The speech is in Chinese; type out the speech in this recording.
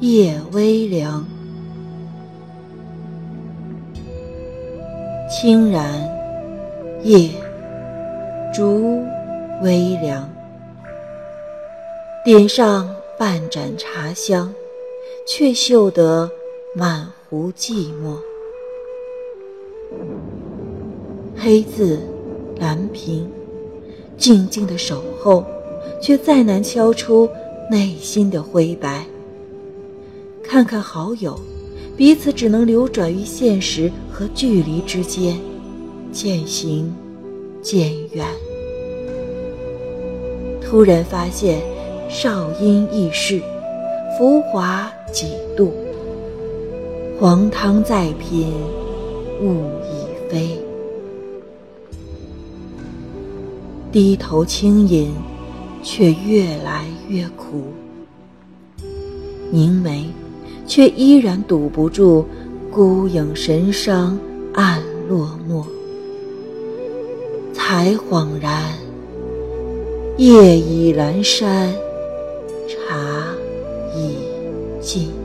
夜微凉。清然，夜，烛微凉。点上半盏茶香，却嗅得满壶寂寞。黑字，蓝屏，静静的守候，却再难敲出内心的灰白。看看好友，彼此只能流转于现实和距离之间，渐行渐远。突然发现，少阴易逝，浮华几度。黄汤再品，物已非。低头轻饮，却越来越苦。凝眉，却依然堵不住孤影神伤，暗落寞。才恍然，夜已阑珊，茶已尽。